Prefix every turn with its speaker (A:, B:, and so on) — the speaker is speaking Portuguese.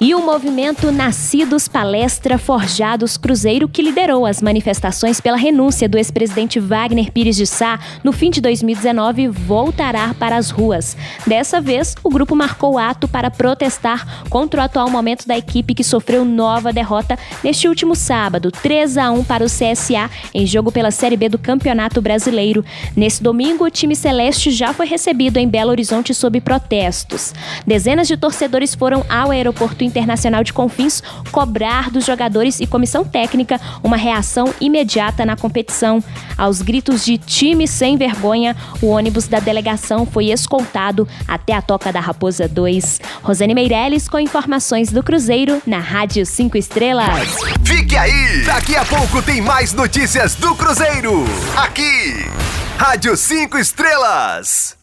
A: E o movimento Nascidos Palestra Forjados Cruzeiro, que liderou as manifestações pela renúncia do ex-presidente Wagner Pires de Sá no fim de 2019, voltará para as ruas. Dessa vez, o grupo marcou ato para protestar contra o atual momento da equipe que sofreu nova derrota neste último sábado, 3 a 1 para o CSA, em jogo pela Série B do Campeonato Brasileiro. Nesse domingo, o time celeste já foi recebido em Belo Horizonte sob protestos. Dezenas de torcedores foram ao aeroporto Internacional de Confins cobrar dos jogadores e comissão técnica uma reação imediata na competição. Aos gritos de time sem vergonha, o ônibus da delegação foi escoltado até a Toca da Raposa 2. Rosane Meirelles com informações do Cruzeiro na Rádio 5 Estrelas.
B: Fique aí! Daqui a pouco tem mais notícias do Cruzeiro. Aqui, Rádio 5 Estrelas.